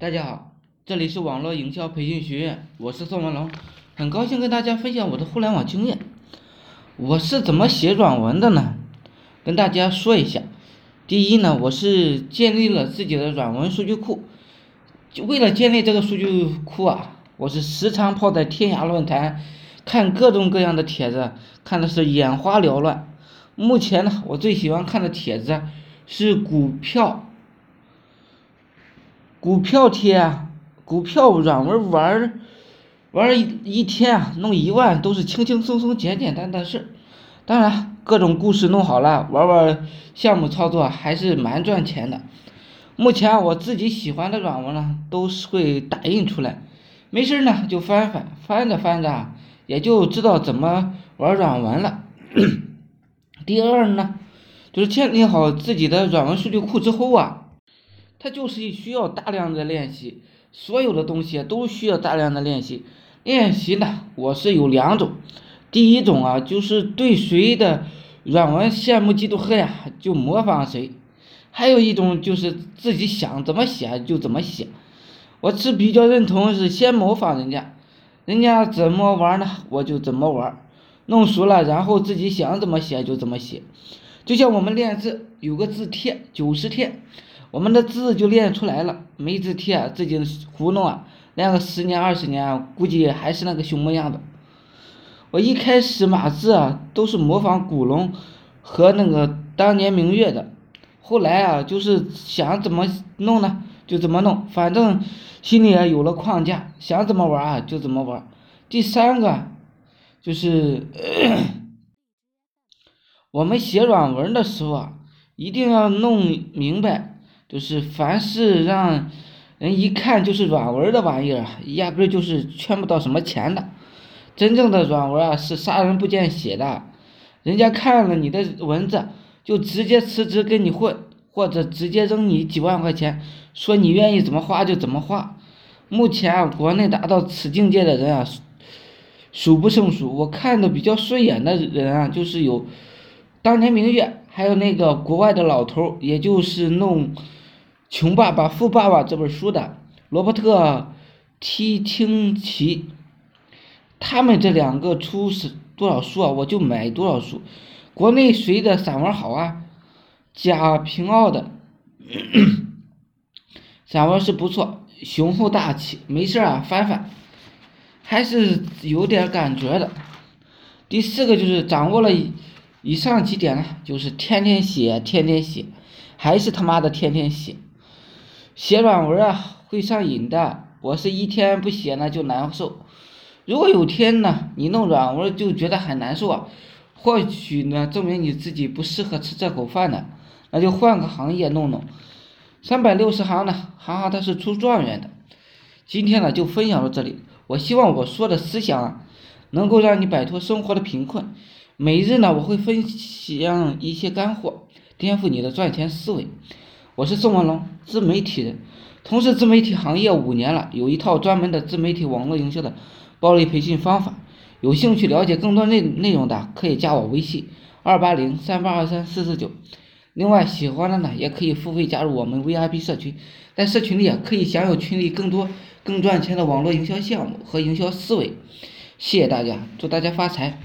大家好，这里是网络营销培训学院，我是宋文龙，很高兴跟大家分享我的互联网经验。我是怎么写软文的呢？跟大家说一下。第一呢，我是建立了自己的软文数据库，就为了建立这个数据库啊，我是时常泡在天涯论坛，看各种各样的帖子，看的是眼花缭乱。目前呢，我最喜欢看的帖子是股票。股票贴，股票软文玩，玩一一天啊，弄一万都是轻轻松松、简简单单事。当然，各种故事弄好了，玩玩项目操作还是蛮赚钱的。目前我自己喜欢的软文呢，都是会打印出来，没事呢就翻翻，翻着翻着也就知道怎么玩软文了。第二呢，就是建立好自己的软文数据库之后啊。它就是需要大量的练习，所有的东西都需要大量的练习。练习呢，我是有两种，第一种啊，就是对谁的软文羡慕嫉妒恨呀，就模仿谁；还有一种就是自己想怎么写就怎么写。我是比较认同是先模仿人家，人家怎么玩呢，我就怎么玩，弄熟了，然后自己想怎么写就怎么写。就像我们练字，有个字帖九十天。我们的字就练出来了，没字帖啊自己糊弄啊，练个十年二十年，估计还是那个熊模样子。我一开始码字啊，都是模仿古龙和那个当年明月的，后来啊，就是想怎么弄呢，就怎么弄，反正心里也有了框架，想怎么玩啊就怎么玩。第三个就是 我们写软文的时候啊，一定要弄明白。就是凡是让人一看就是软文的玩意儿，压根就是圈不到什么钱的。真正的软文啊，是杀人不见血的，人家看了你的文字，就直接辞职跟你混，或者直接扔你几万块钱，说你愿意怎么花就怎么花。目前啊，国内达到此境界的人啊，数不胜数。我看的比较顺眼的人啊，就是有当年明月，还有那个国外的老头，也就是弄。《穷爸爸富爸爸》这本书的罗伯特·提清奇，他们这两个出是多少书啊？我就买多少书。国内谁的散文好啊？贾平凹的散文是不错，雄厚大气，没事啊翻翻，还是有点感觉的。第四个就是掌握了以上几点呢，就是天天写，天天写，还是他妈的天天写。写软文啊，会上瘾的。我是一天不写呢就难受。如果有天呢，你弄软文就觉得很难受啊，或许呢证明你自己不适合吃这口饭呢，那就换个行业弄弄。三百六十行呢，行行它是出状元的。今天呢就分享到这里。我希望我说的思想啊，能够让你摆脱生活的贫困。每日呢我会分享一些干货，颠覆你的赚钱思维。我是宋文龙，自媒体人，从事自媒体行业五年了，有一套专门的自媒体网络营销的暴力培训方法。有兴趣了解更多内内容的，可以加我微信二八零三八二三四四九。另外，喜欢的呢，也可以付费加入我们 VIP 社群，在社群里啊，可以享有群里更多更赚钱的网络营销项目和营销思维。谢谢大家，祝大家发财。